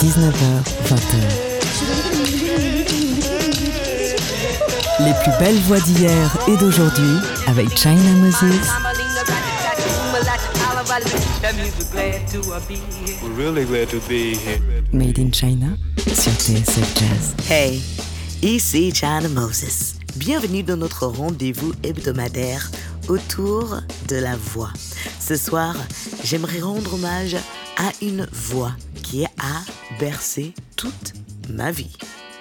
19h, 20h. Les plus belles voix d'hier et d'aujourd'hui avec China Moses. Made in China sur TSF Jazz. Hey! Ici China Moses. Bienvenue dans notre rendez-vous hebdomadaire autour de la voix. Ce soir, j'aimerais rendre hommage à une voix qui a bercé toute ma vie.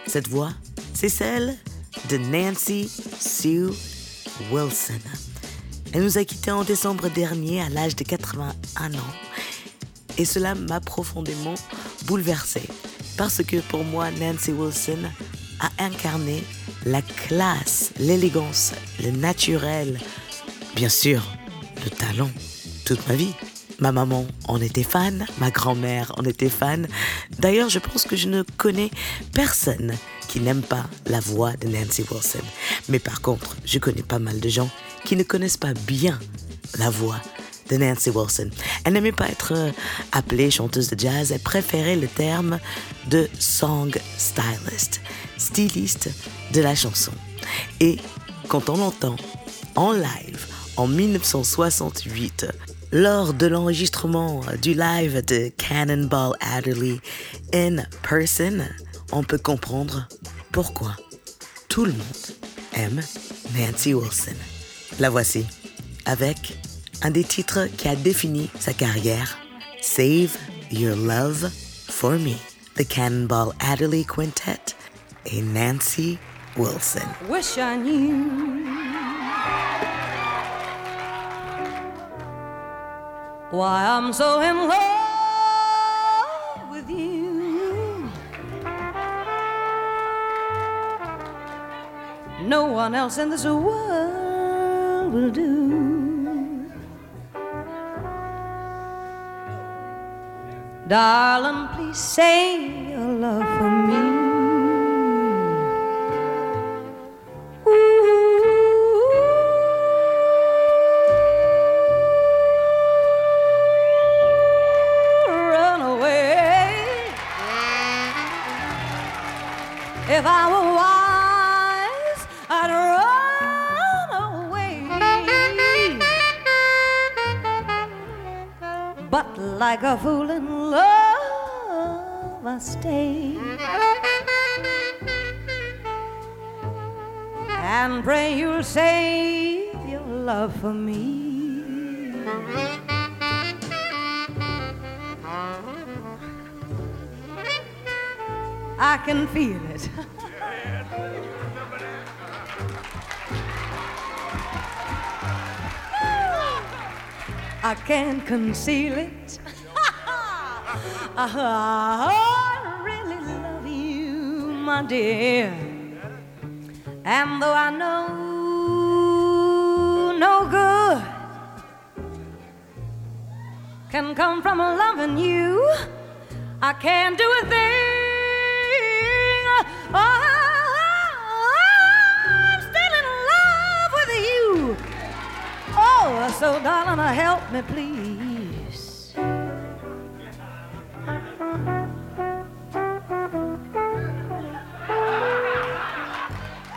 Cette voix, c'est celle de Nancy Sue Wilson. Elle nous a quittés en décembre dernier à l'âge de 81 ans. Et cela m'a profondément bouleversée. Parce que pour moi, Nancy Wilson a incarné la classe, l'élégance, le naturel, bien sûr, le talent, toute ma vie. Ma maman en était fan, ma grand-mère en était fan. D'ailleurs, je pense que je ne connais personne qui n'aime pas la voix de Nancy Wilson. Mais par contre, je connais pas mal de gens qui ne connaissent pas bien la voix de Nancy Wilson. Elle n'aimait pas être euh, appelée chanteuse de jazz, elle préférait le terme de song stylist, styliste de la chanson. Et quand on l'entend en live en 1968, lors de l'enregistrement du live de Cannonball Adderley in person, on peut comprendre pourquoi tout le monde aime Nancy Wilson. La voici avec un des titres qui a défini sa carrière, Save Your Love for Me, The Cannonball Adderley Quintet et Nancy Wilson. Wish I knew why I'm so in love with you. No one else in this world will do. Darling, please say your love I can feel it. I can't conceal it. I really love you, my dear. And though I know no good can come from loving you, I can't do a thing. So darling, uh, help me, please.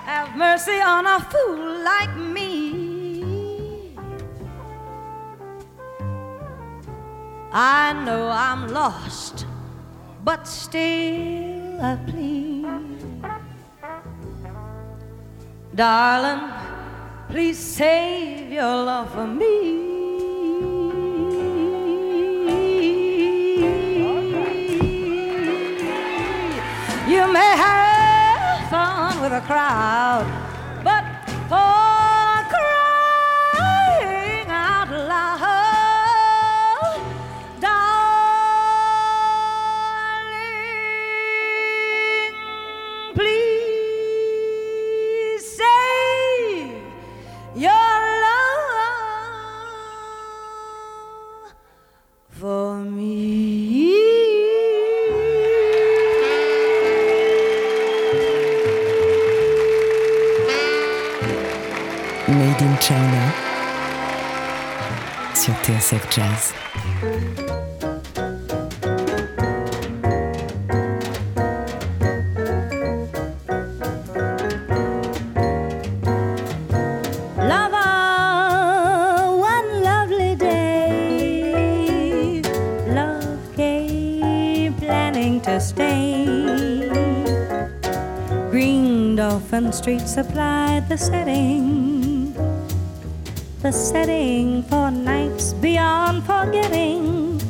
Have mercy on a fool like me. I know I'm lost, but still uh, I plead. Darling, please save your love for me. You may have fun with a crowd, Dolphin Street supplied the setting, the setting for forgetting.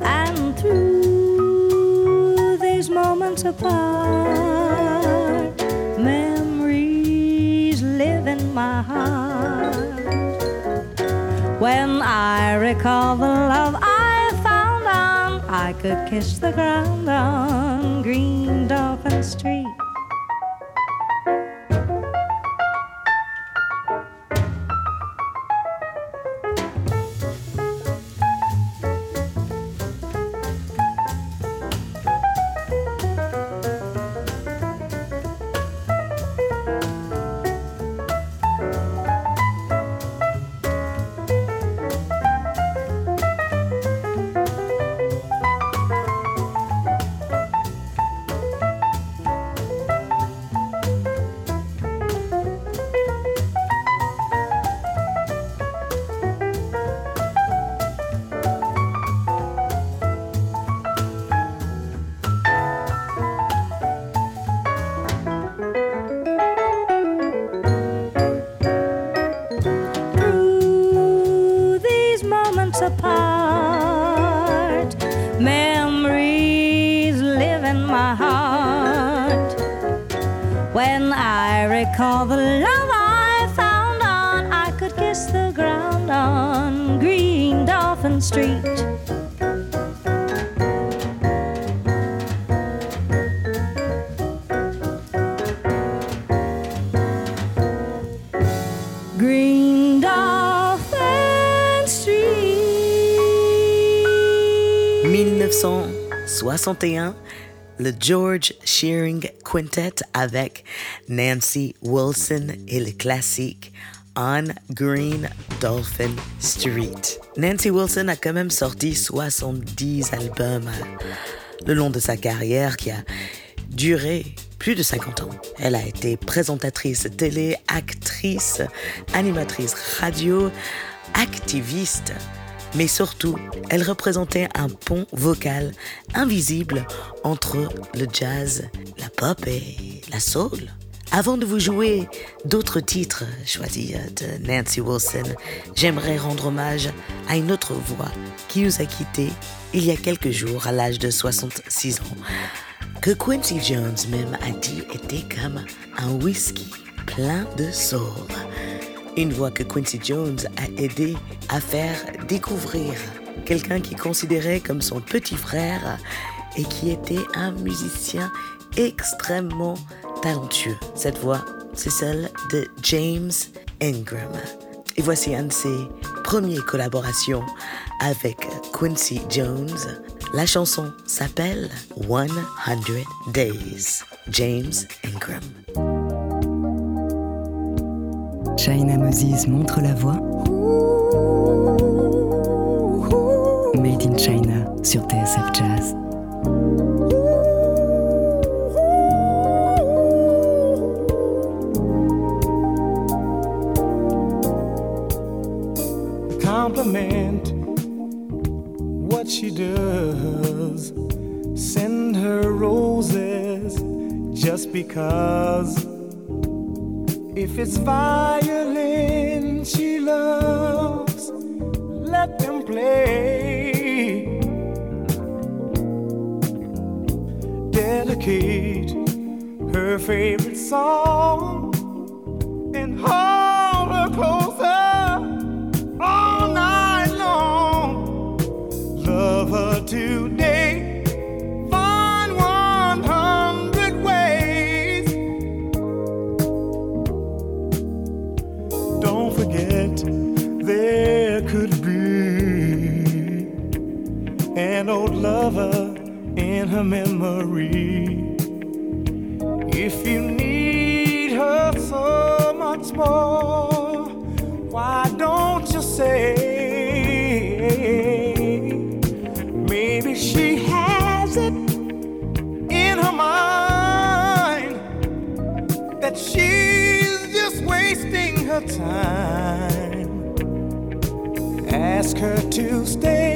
And through these moments apart, memories live in my heart. When I recall the love I found on, I could kiss the ground on Green I recall the love I found on, I could kiss the ground on Green Dolphin Street. Green Dolphin Street. 1961, le George Quintet avec Nancy Wilson et le classique On Green Dolphin Street. Nancy Wilson a quand même sorti 70 albums le long de sa carrière qui a duré plus de 50 ans. Elle a été présentatrice télé, actrice, animatrice radio, activiste. Mais surtout, elle représentait un pont vocal invisible entre le jazz, la pop et la soul. Avant de vous jouer d'autres titres choisis de Nancy Wilson, j'aimerais rendre hommage à une autre voix qui nous a quittés il y a quelques jours à l'âge de 66 ans, que Quincy Jones même a dit était comme un whisky plein de soul. Une voix que Quincy Jones a aidé à faire découvrir. Quelqu'un qui considérait comme son petit frère et qui était un musicien extrêmement talentueux. Cette voix, c'est celle de James Ingram. Et voici un de ses premières collaborations avec Quincy Jones. La chanson s'appelle 100 Days. James Ingram. China Moses montre la voie. Made in China sur TSF Jazz. compliment what she does. Send her roses just because. If it's violin she loves, let them play. Dedicate her favorite song memory. If you need her so much more, why don't you say. Maybe she has it in her mind that she's just wasting her time. Ask her to stay.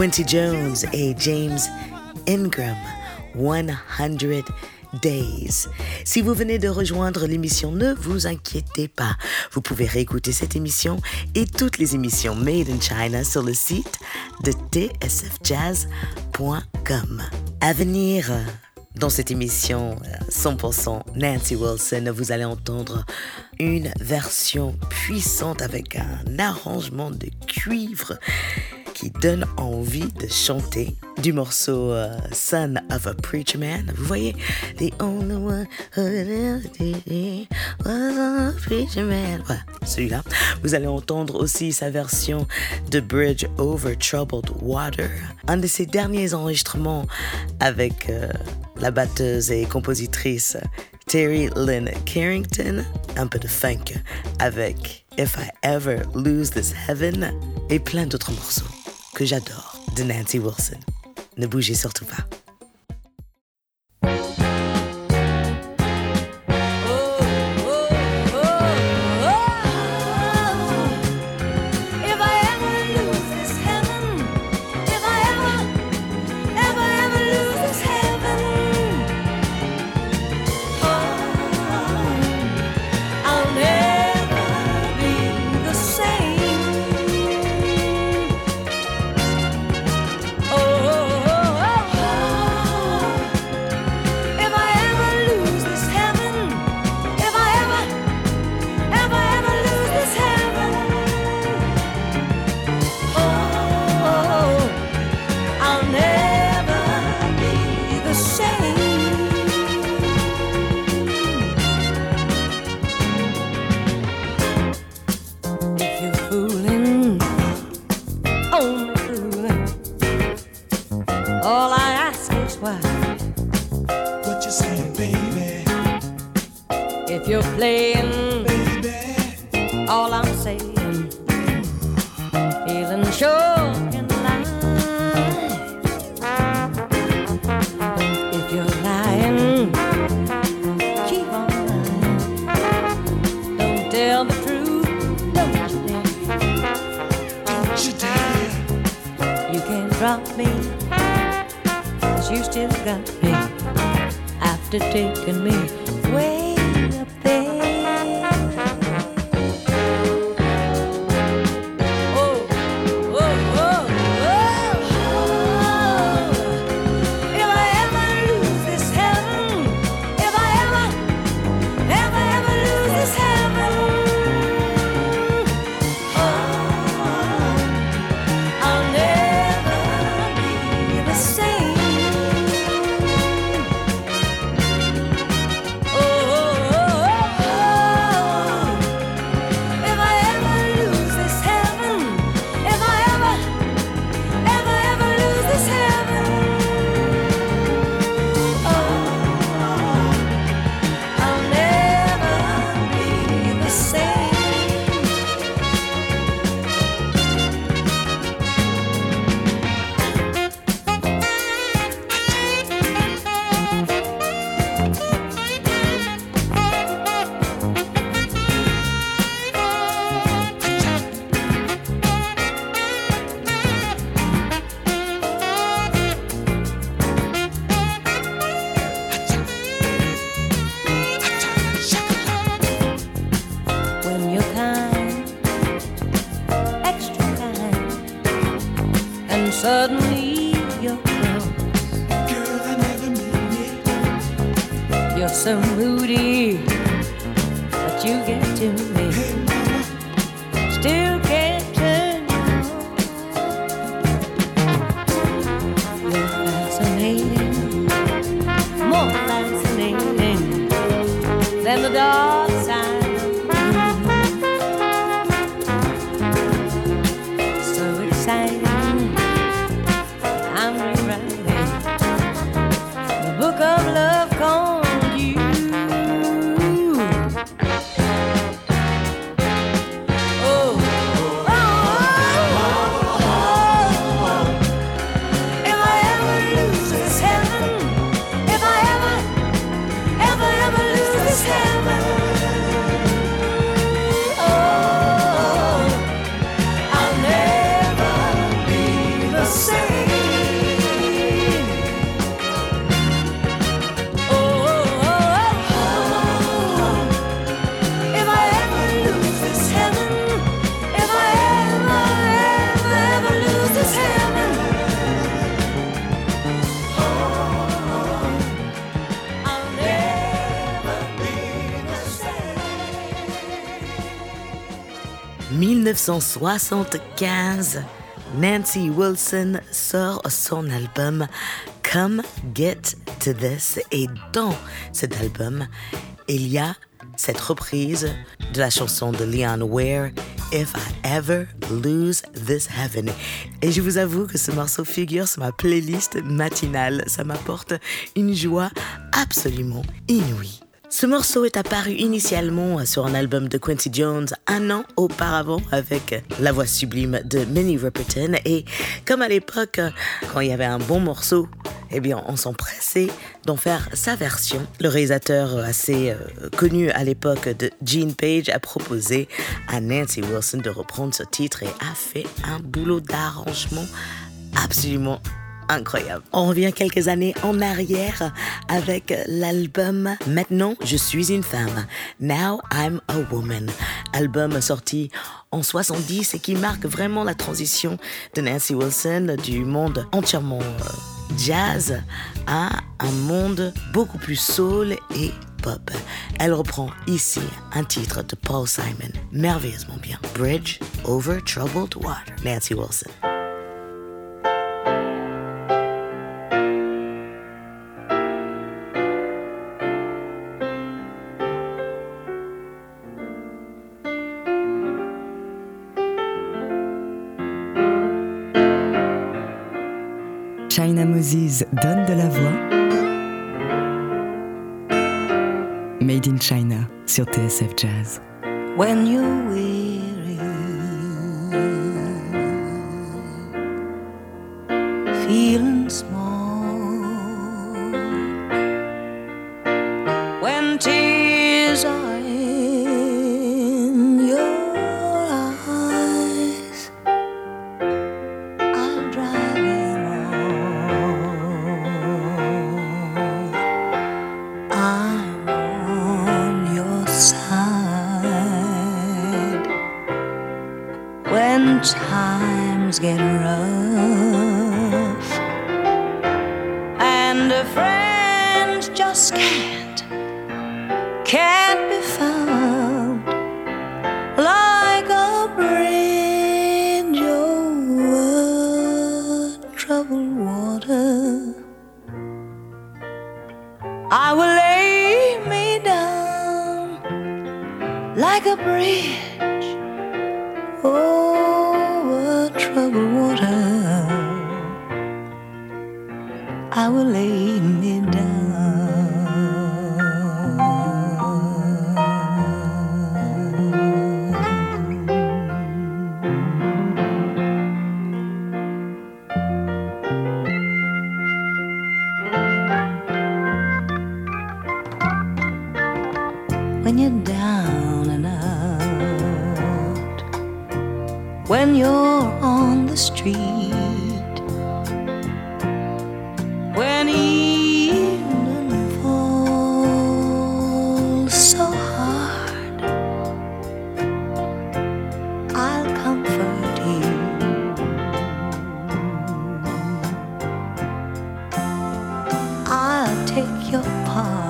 Quincy Jones et James Ingram, 100 Days. Si vous venez de rejoindre l'émission, ne vous inquiétez pas. Vous pouvez réécouter cette émission et toutes les émissions Made in China sur le site de tsfjazz.com. À venir, dans cette émission euh, 100% Nancy Wilson, vous allez entendre une version puissante avec un arrangement de cuivre qui donne envie de chanter du morceau euh, Son of a Preacher Man. Vous voyez, The only one who was a preacher man. Voilà, celui-là. Vous allez entendre aussi sa version de Bridge Over Troubled Water. Un de ses derniers enregistrements avec euh, la batteuse et compositrice Terry Lynn Carrington. Un peu de funk avec If I Ever Lose This Heaven et plein d'autres morceaux que j'adore de Nancy Wilson. Ne bougez surtout pas. 1975, Nancy Wilson sort son album Come Get to This et dans cet album, il y a cette reprise de la chanson de Leon Ware If I Ever Lose This Heaven. Et je vous avoue que ce morceau figure sur ma playlist matinale. Ça m'apporte une joie absolument inouïe. Ce morceau est apparu initialement sur un album de Quincy Jones un an auparavant avec la voix sublime de Minnie Riperton et comme à l'époque, quand il y avait un bon morceau, eh bien on s'empressait d'en faire sa version. Le réalisateur assez euh, connu à l'époque de Gene Page a proposé à Nancy Wilson de reprendre ce titre et a fait un boulot d'arrangement absolument incroyable. On revient quelques années en arrière avec l'album Maintenant je suis une femme. Now I'm a woman. Album sorti en 70 et qui marque vraiment la transition de Nancy Wilson du monde entièrement euh, jazz à un monde beaucoup plus soul et pop. Elle reprend ici un titre de Paul Simon, merveilleusement bien. Bridge over troubled water. Nancy Wilson. Donne de la voix. Made in China sur TSF Jazz. when you're your part.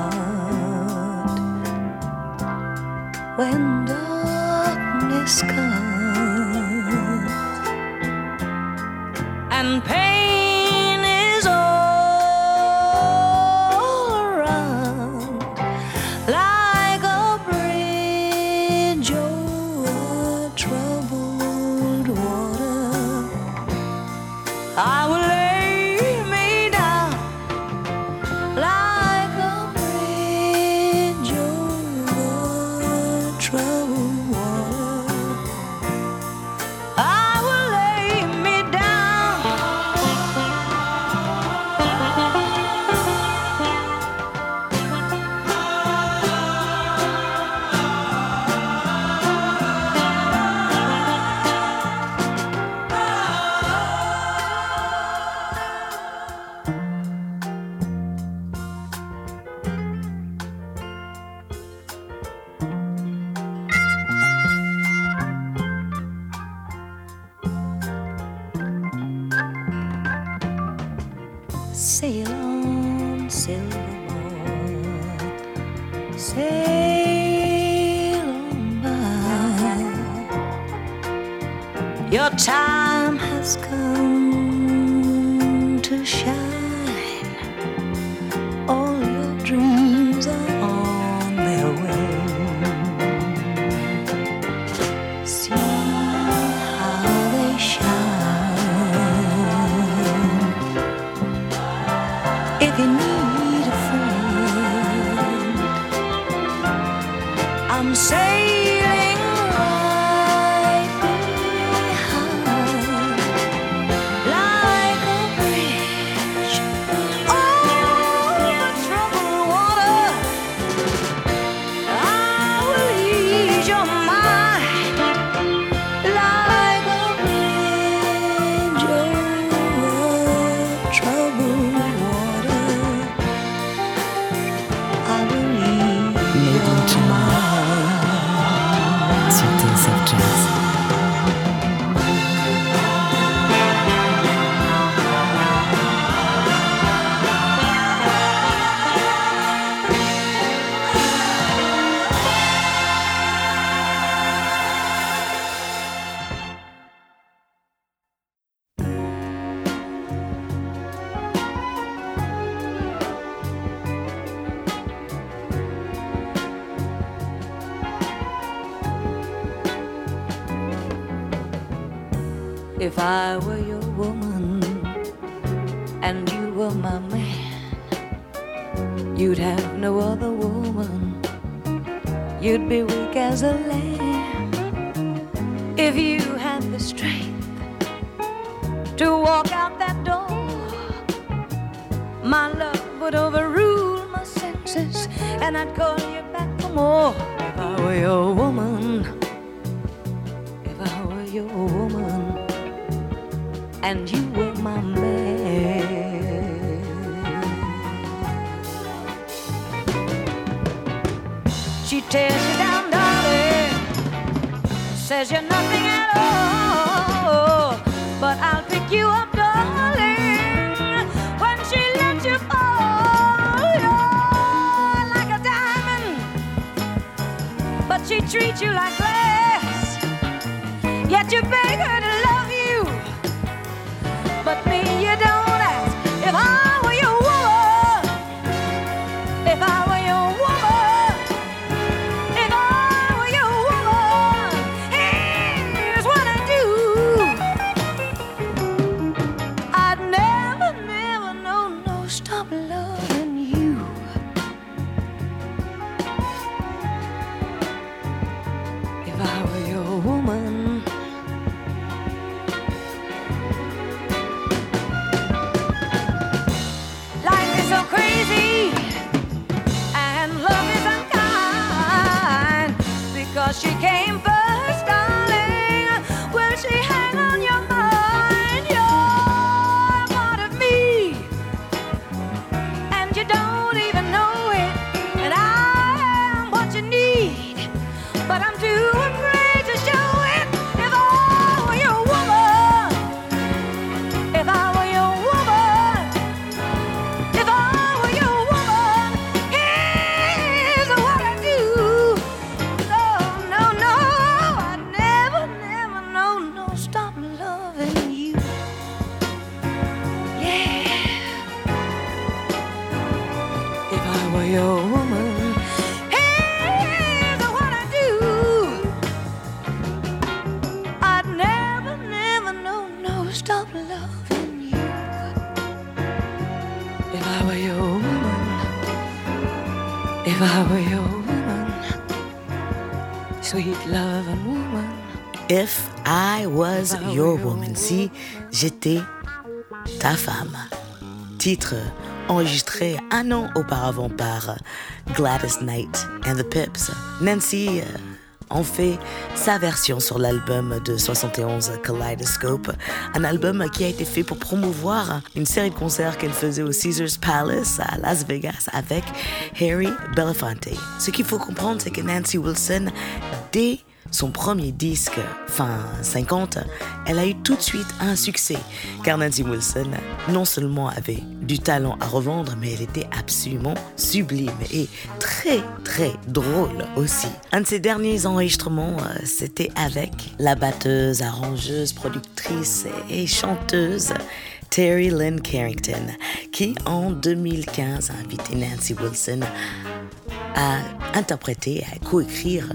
weak as a lamb. If you had the strength to walk out that door, my love would overrule my senses, and I'd call you back for more if I were your woman. If I were your woman, and you were my man. says you're nothing at all. But I'll pick you up, darling, when she lets you fall. You're like a diamond, but she treats you like glass. Yet you beg her to your woman, si j'étais ta femme. Titre enregistré un an auparavant par Gladys Knight and the Pips. Nancy euh, en fait sa version sur l'album de 71 Kaleidoscope, un album qui a été fait pour promouvoir une série de concerts qu'elle faisait au Caesars Palace à Las Vegas avec Harry Belafonte. Ce qu'il faut comprendre, c'est que Nancy Wilson, dès son premier disque, fin 50, elle a eu tout de suite un succès, car Nancy Wilson non seulement avait du talent à revendre, mais elle était absolument sublime et très très drôle aussi. Un de ses derniers enregistrements, euh, c'était avec la batteuse, arrangeuse, productrice et chanteuse Terry Lynn Carrington, qui en 2015 a invité Nancy Wilson à interpréter, à coécrire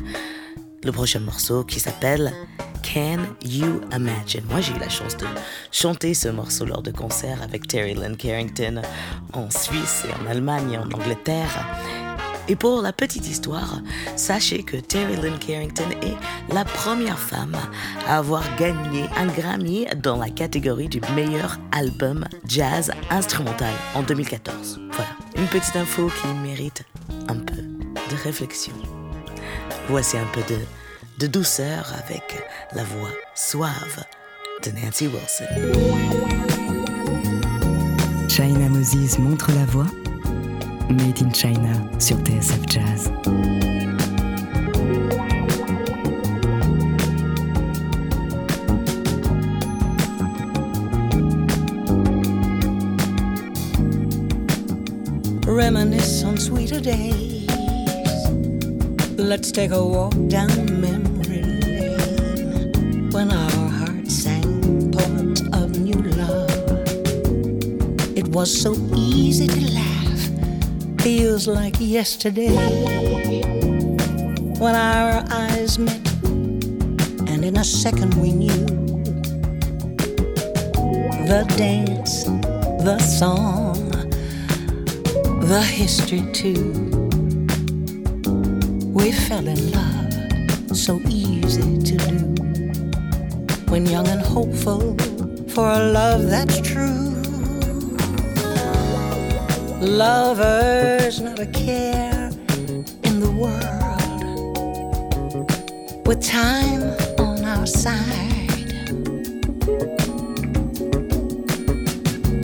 le prochain morceau qui s'appelle Can You Imagine? Moi, j'ai eu la chance de chanter ce morceau lors de concerts avec Terry Lynn Carrington en Suisse et en Allemagne et en Angleterre. Et pour la petite histoire, sachez que Terry Lynn Carrington est la première femme à avoir gagné un Grammy dans la catégorie du meilleur album jazz instrumental en 2014. Voilà, une petite info qui mérite un peu de réflexion. Voici un peu de, de douceur avec la voix suave de Nancy Wilson. China Moses montre la voix. Made in China sur TSF Jazz. reminisce on sweeter days. Let's take a walk down memory lane when our hearts sang poems of new love. It was so easy to laugh, feels like yesterday when our eyes met, and in a second we knew the dance, the song the history too. We fell in love, so easy to do. When young and hopeful for a love that's true. Lovers, not a care in the world. With time on our side.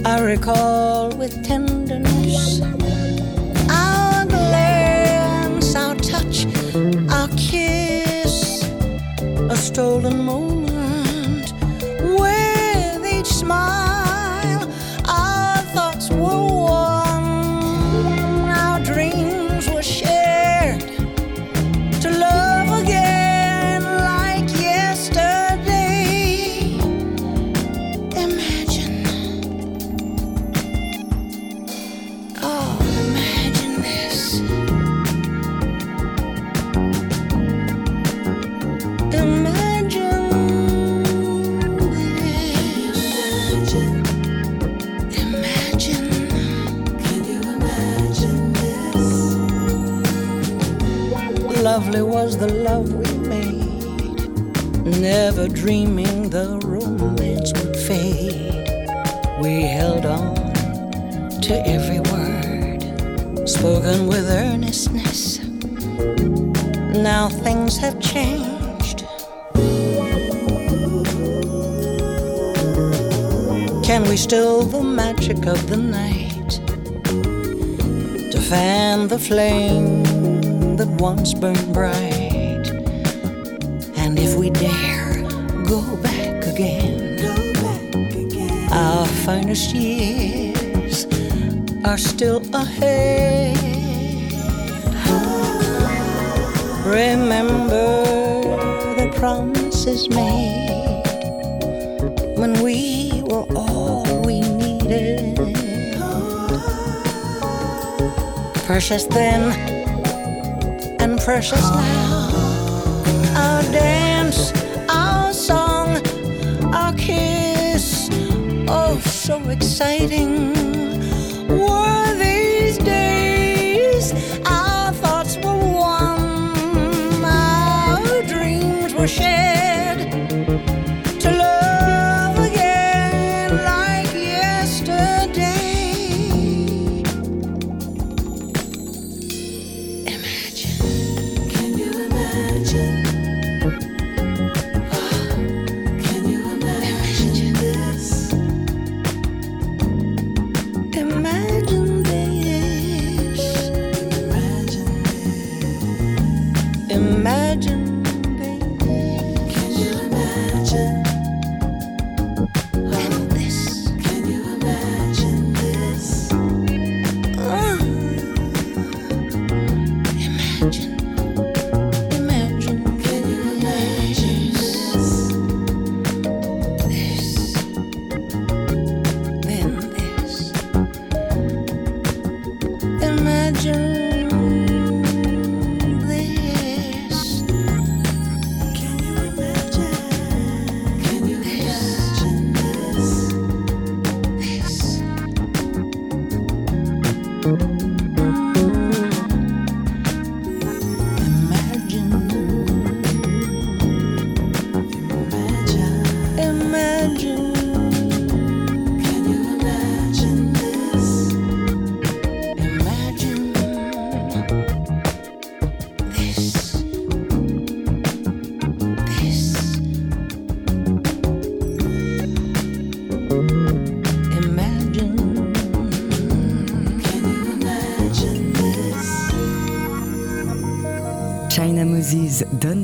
I recall with tenderness stolen moment was the love we made, never dreaming the romance would fade. We held on to every word spoken with earnestness. Now things have changed. Can we still the magic of the night to fan the flame that once burned bright? And if we dare go back again, our finest years are still ahead. Remember the promises made when we were all we needed. Precious then and precious now. So exciting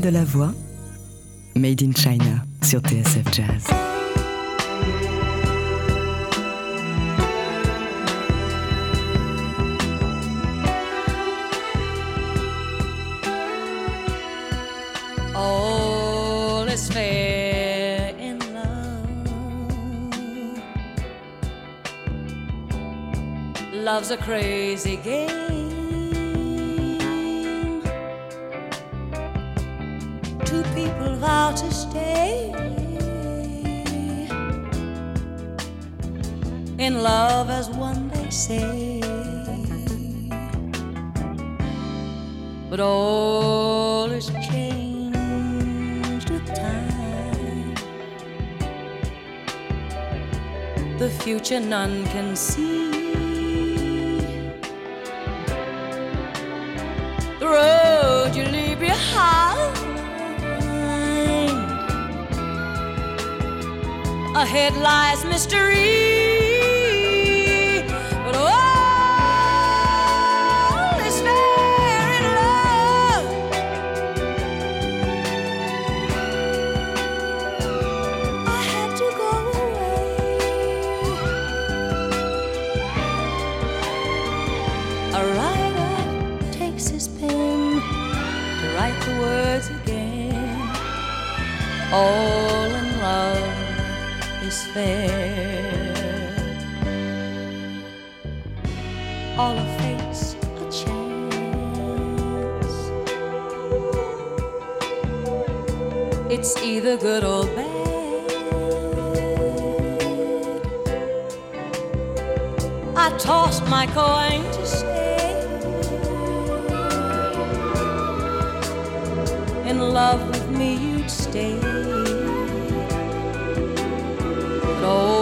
de la voix. Made in China sur TSF Jazz. All is fair in love. Love's a crazy game. To stay in love as one, they say. But all is changed with time. The future none can see. Ahead lies mystery. But all is fair in love. I had to go away. A writer takes his pen to write the words again. Is All a face, a chance. It's either good or bad. I tossed my coin to stay in love with me, you'd stay. But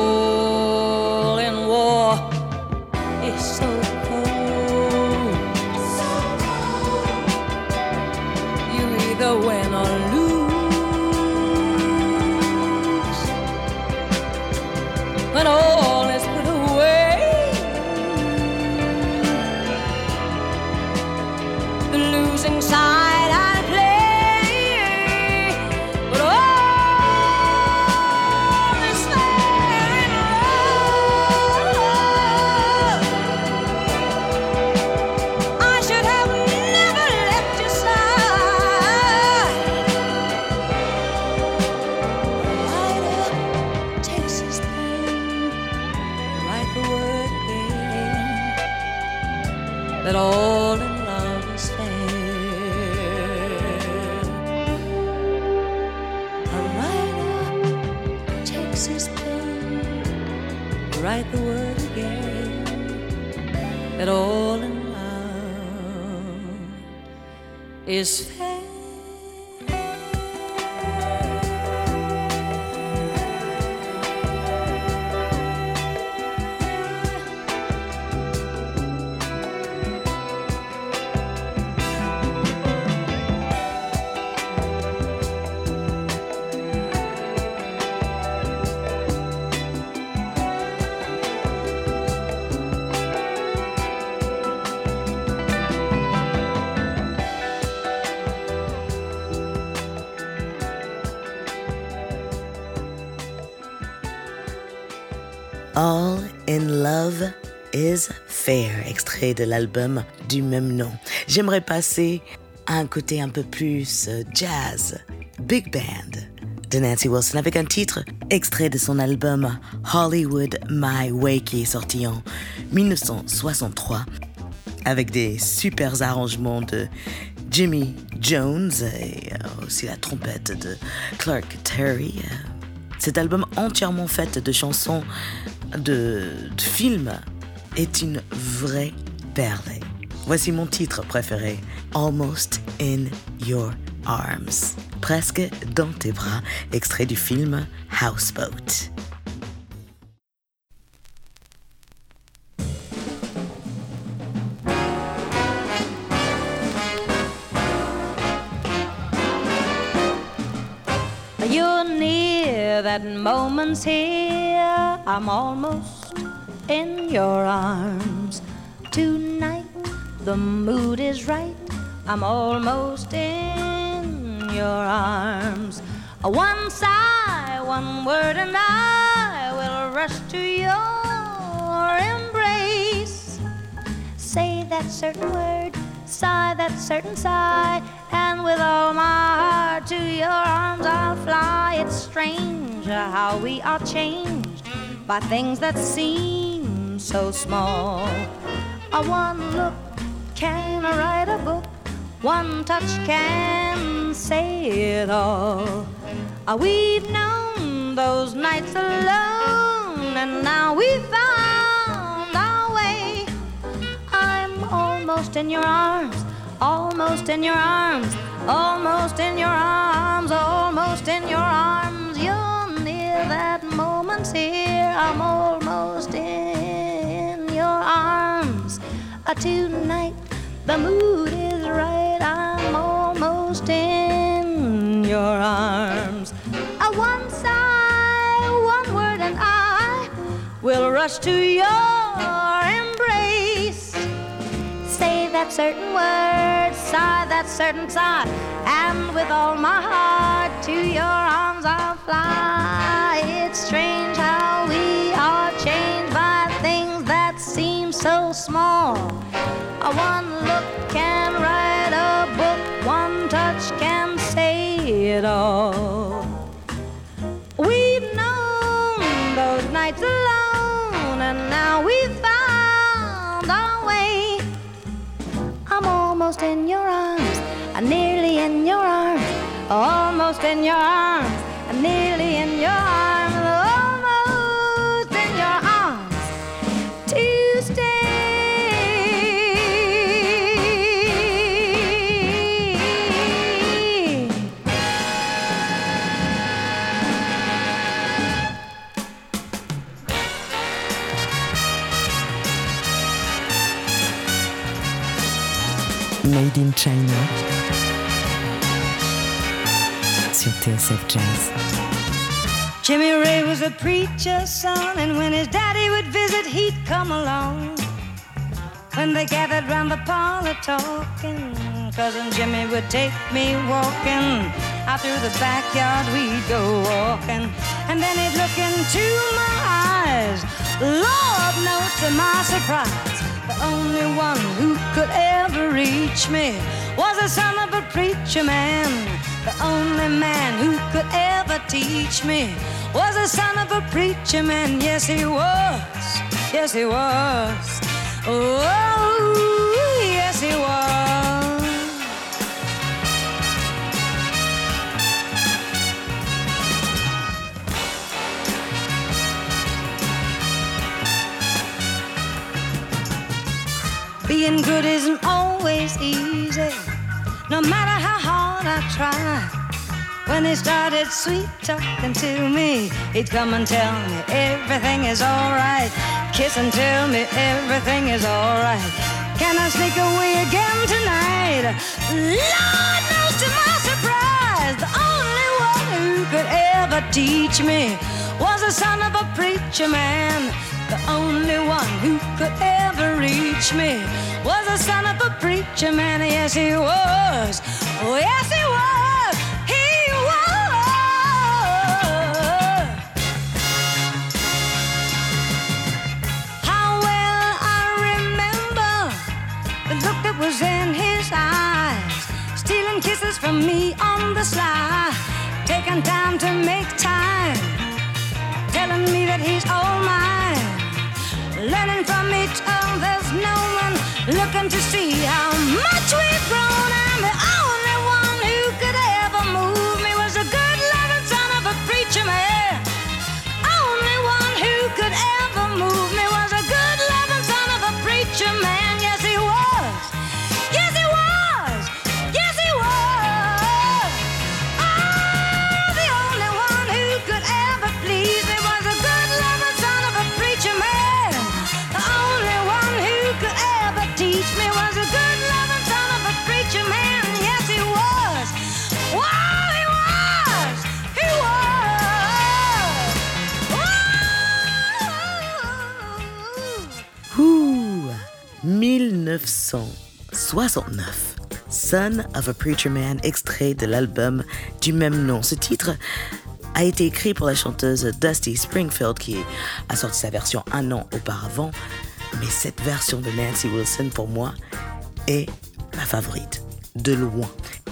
Fair, extrait de l'album du même nom. J'aimerais passer à un côté un peu plus euh, jazz, big band de Nancy Wilson avec un titre extrait de son album Hollywood My Way qui est sorti en 1963 avec des super arrangements de Jimmy Jones et euh, aussi la trompette de Clark Terry. Euh, Cet album entièrement fait de chansons de films est une vraie perle. Voici mon titre préféré, Almost in Your Arms, presque dans tes bras, extrait du film Houseboat. You're near, that moment's here. I'm almost in your arms. Tonight, the mood is right. I'm almost in your arms. A One sigh, one word, and I will rush to your embrace. Say that certain word, sigh that certain sigh, and with all my heart to your arms I'll fly. It's strange how we are changed by things that seem so small. A one look can write a book, one touch can say it all. Uh, We've known those nights alone, and now we've found our way. I'm almost in your arms, almost in your arms, almost in your arms, almost in your arms. You're near, that moment's here. I'm almost in tonight, the mood is right. I'm almost in your arms. Uh, one sigh, one word, and I will rush to your embrace. Say that certain word, sigh that certain sigh, and with all my heart to your arms I'll fly. It's strange how we are changed so small. A one look can write a book, one touch can say it all. We've known those nights alone, and now we've found our way. I'm almost in your arms, I'm nearly in your arms, almost in your arms, Made in China sur TSF Jazz. Jimmy Ray was a preacher's son, and when his daddy would visit, he'd come along. When they gathered round the parlor talking, cousin Jimmy would take me walking. Out through the backyard we'd go walking, and then he'd look into my eyes. Lord knows to my surprise, only one who could ever reach me was the son of a preacher man. The only man who could ever teach me was the son of a preacher man. Yes, he was. Yes, he was. Oh, good isn't always easy, no matter how hard I try. When he started sweet talking to me, he'd come and tell me everything is alright. Kiss and tell me everything is alright. Can I sneak away again tonight? Lord knows to my surprise, the only one who could ever teach me was the son of a preacher man. The only one who could ever reach me was the son of a preacher man. Yes, he was. Oh, yes, he was. He was. How well I remember the look that was in his eyes, stealing kisses from me on the sly, taking time to make time, telling me that he's all mine, learning from each other's no one looking to see how 1969. Son of a Preacher Man, extrait de l'album du même nom. Ce titre a été écrit pour la chanteuse Dusty Springfield qui a sorti sa version un an auparavant. Mais cette version de Nancy Wilson, pour moi, est ma favorite, de loin.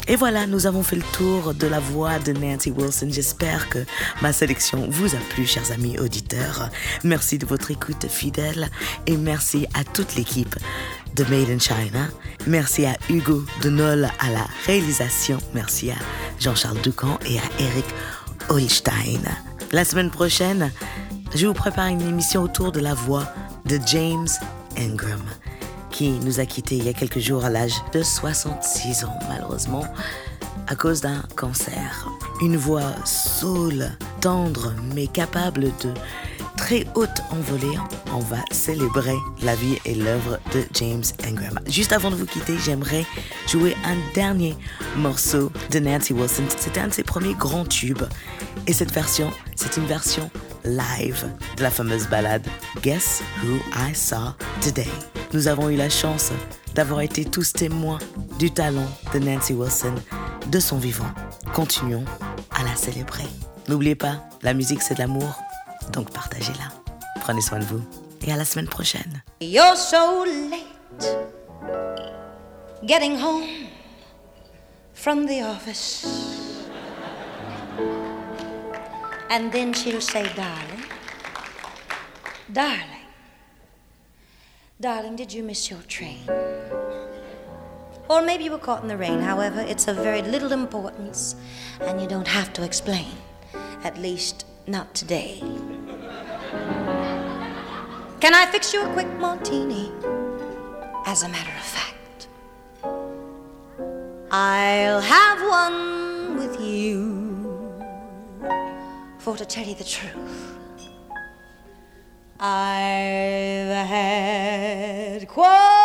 Et voilà, nous avons fait le tour de la voix de Nancy Wilson. J'espère que ma sélection vous a plu, chers amis auditeurs. Merci de votre écoute fidèle et merci à toute l'équipe de Made in China. Merci à Hugo Denol à la réalisation. Merci à Jean-Charles Ducamp et à Eric Holstein. La semaine prochaine, je vous prépare une émission autour de la voix de James Ingram qui nous a quittés il y a quelques jours à l'âge de 66 ans, malheureusement, à cause d'un cancer. Une voix soul, tendre, mais capable de très haute envolée. On va célébrer la vie et l'œuvre de James Ingram. Juste avant de vous quitter, j'aimerais jouer un dernier morceau de Nancy Wilson. C'était un de ses premiers grands tubes. Et cette version, c'est une version live de la fameuse ballade Guess Who I Saw Today. Nous avons eu la chance d'avoir été tous témoins du talent de Nancy Wilson, de son vivant. Continuons à la célébrer. N'oubliez pas, la musique c'est de l'amour, donc partagez-la. Prenez soin de vous et à la semaine prochaine. You're so late getting home from the office. And then she'll say, Darling, darling, darling, did you miss your train? Or maybe you were caught in the rain. However, it's of very little importance, and you don't have to explain. At least, not today. Can I fix you a quick martini? As a matter of fact, I'll have one with you. For to tell you the truth, I've had quite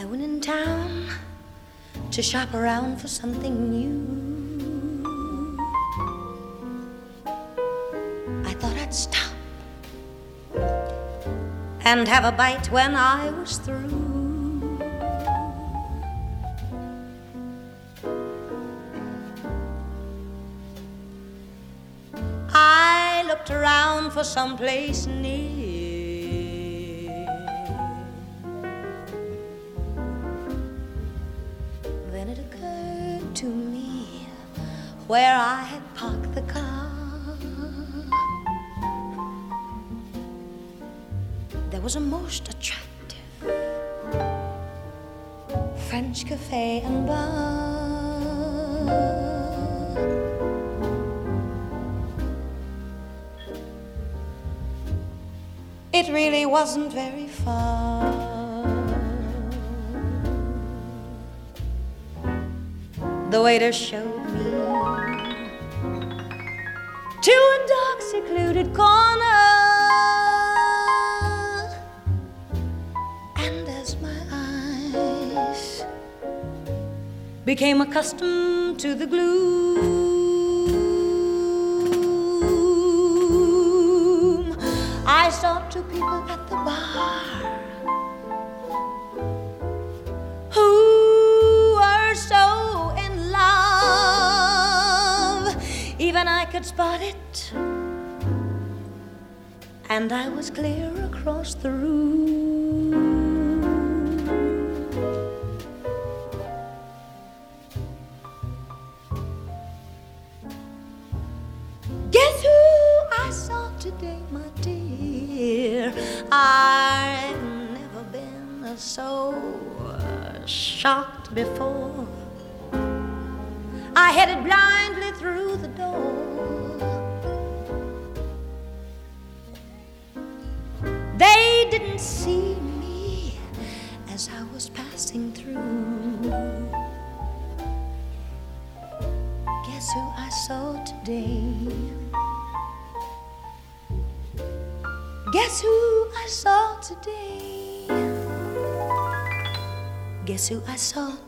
I went in town to shop around for something new. I thought I'd stop and have a bite when I was through. I looked around for some place wasn't very far. The waiter showed me to a dark, secluded corner. And as my eyes became accustomed to the gloom, I two people at the bar who were so in love. Even I could spot it. And I was clear across the room. Who I saw?